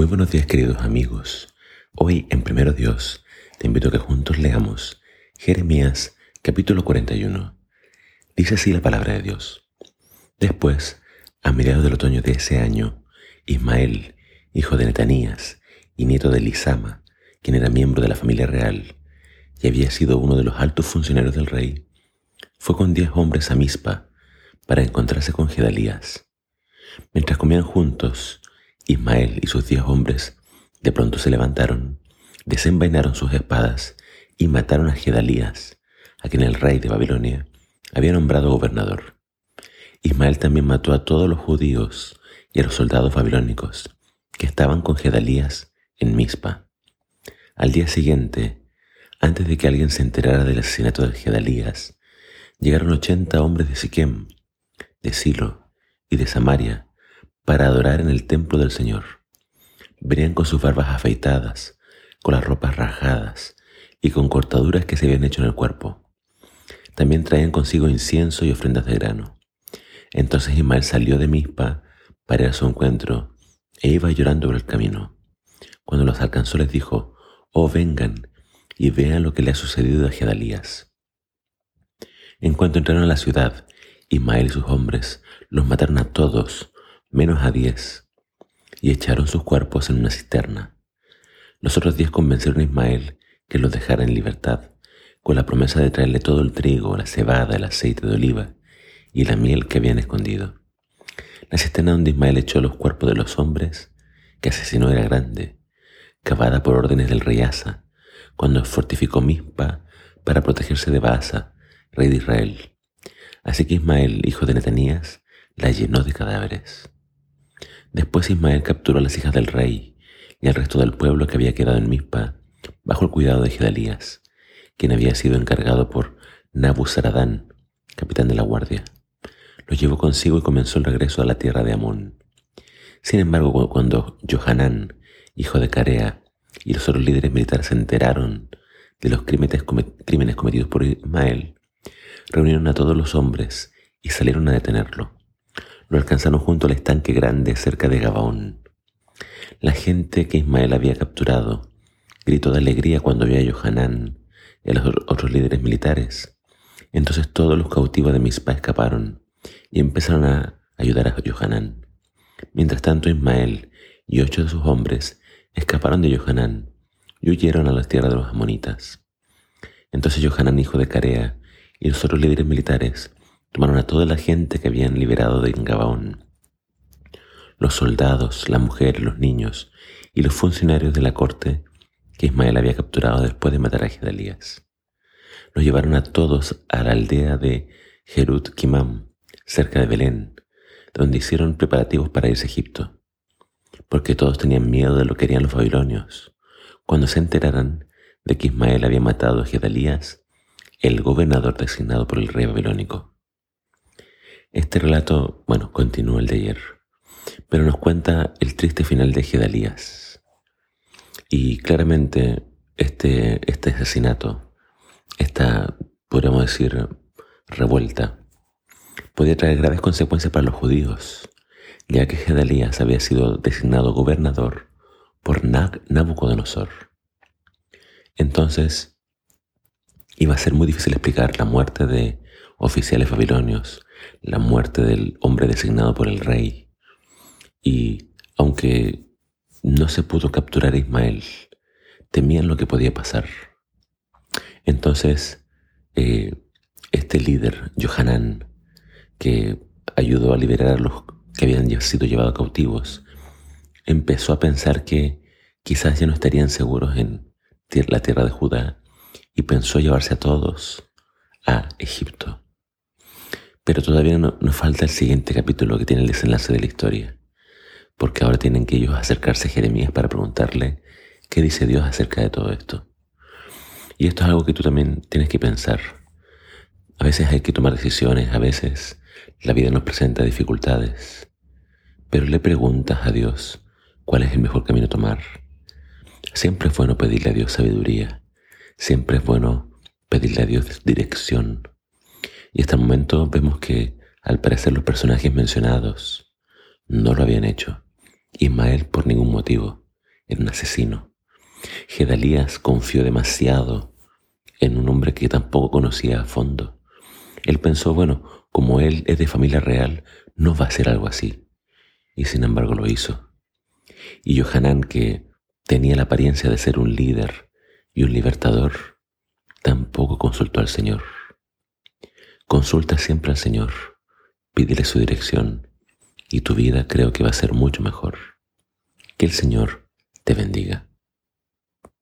Muy buenos días queridos amigos. Hoy en Primero Dios te invito a que juntos leamos Jeremías capítulo 41. Dice así la palabra de Dios. Después, a mediados del otoño de ese año, Ismael, hijo de Netanías y nieto de Lisama, quien era miembro de la familia real y había sido uno de los altos funcionarios del rey, fue con diez hombres a Mizpa para encontrarse con Gedalías. Mientras comían juntos, Ismael y sus diez hombres de pronto se levantaron, desenvainaron sus espadas y mataron a Gedalías, a quien el rey de Babilonia había nombrado gobernador. Ismael también mató a todos los judíos y a los soldados babilónicos que estaban con Gedalías en Mizpa. Al día siguiente, antes de que alguien se enterara del asesinato de Gedalías, llegaron ochenta hombres de Siquem, de Silo y de Samaria para adorar en el templo del Señor. Venían con sus barbas afeitadas, con las ropas rajadas y con cortaduras que se habían hecho en el cuerpo. También traían consigo incienso y ofrendas de grano. Entonces Ismael salió de Mizpa para ir a su encuentro e iba llorando por el camino. Cuando los alcanzó les dijo, Oh vengan y vean lo que le ha sucedido a Gedalías. En cuanto entraron a la ciudad, Ismael y sus hombres los mataron a todos, menos a diez, y echaron sus cuerpos en una cisterna. Los otros diez convencieron a Ismael que los dejara en libertad, con la promesa de traerle todo el trigo, la cebada, el aceite de oliva y la miel que habían escondido. La cisterna donde Ismael echó los cuerpos de los hombres que asesinó era grande, cavada por órdenes del rey Asa, cuando fortificó Mizpa para protegerse de Baasa, rey de Israel. Así que Ismael, hijo de Netanías, la llenó de cadáveres. Después Ismael capturó a las hijas del rey y al resto del pueblo que había quedado en Mizpa, bajo el cuidado de Gedalías, quien había sido encargado por Nabuzaradán, capitán de la guardia. Lo llevó consigo y comenzó el regreso a la tierra de Amón. Sin embargo, cuando Johanán, hijo de Carea, y los otros líderes militares se enteraron de los crímenes, crímenes cometidos por Ismael, reunieron a todos los hombres y salieron a detenerlo. Lo alcanzaron junto al estanque grande cerca de Gabaón. La gente que Ismael había capturado gritó de alegría cuando vio a Johanán y a los otros líderes militares. Entonces todos los cautivos de Mispa escaparon y empezaron a ayudar a Johanán. Mientras tanto Ismael y ocho de sus hombres escaparon de Johanán y huyeron a las tierras de los amonitas. Entonces Johanán, hijo de Carea, y los otros líderes militares tomaron a toda la gente que habían liberado de Gabaón, los soldados, las mujeres, los niños y los funcionarios de la corte que Ismael había capturado después de matar a Gedalías. Los llevaron a todos a la aldea de Jerut Kimam, cerca de Belén, donde hicieron preparativos para irse a Egipto, porque todos tenían miedo de lo que harían los babilonios. Cuando se enteraran de que Ismael había matado a Gedalías, el gobernador designado por el rey babilónico. Este relato, bueno, continúa el de ayer, pero nos cuenta el triste final de Gedalías. Y claramente este, este asesinato, esta, podríamos decir, revuelta, podía traer graves consecuencias para los judíos, ya que Gedalías había sido designado gobernador por Nabucodonosor. Entonces, iba a ser muy difícil explicar la muerte de oficiales babilonios, la muerte del hombre designado por el rey. Y aunque no se pudo capturar a Ismael, temían lo que podía pasar. Entonces, eh, este líder, Johanán, que ayudó a liberar a los que habían sido llevados cautivos, empezó a pensar que quizás ya no estarían seguros en la tierra de Judá y pensó llevarse a todos a Egipto. Pero todavía no, nos falta el siguiente capítulo que tiene el desenlace de la historia, porque ahora tienen que ellos acercarse a Jeremías para preguntarle qué dice Dios acerca de todo esto. Y esto es algo que tú también tienes que pensar. A veces hay que tomar decisiones, a veces la vida nos presenta dificultades, pero le preguntas a Dios cuál es el mejor camino a tomar. Siempre es bueno pedirle a Dios sabiduría, siempre es bueno pedirle a Dios dirección. Y hasta el momento vemos que al parecer los personajes mencionados no lo habían hecho. Ismael por ningún motivo. era un asesino. Gedalías confió demasiado en un hombre que tampoco conocía a fondo. Él pensó, bueno, como él es de familia real, no va a ser algo así. Y sin embargo lo hizo. Y Johanán, que tenía la apariencia de ser un líder y un libertador, tampoco consultó al Señor. Consulta siempre al Señor, pídele su dirección y tu vida creo que va a ser mucho mejor. Que el Señor te bendiga.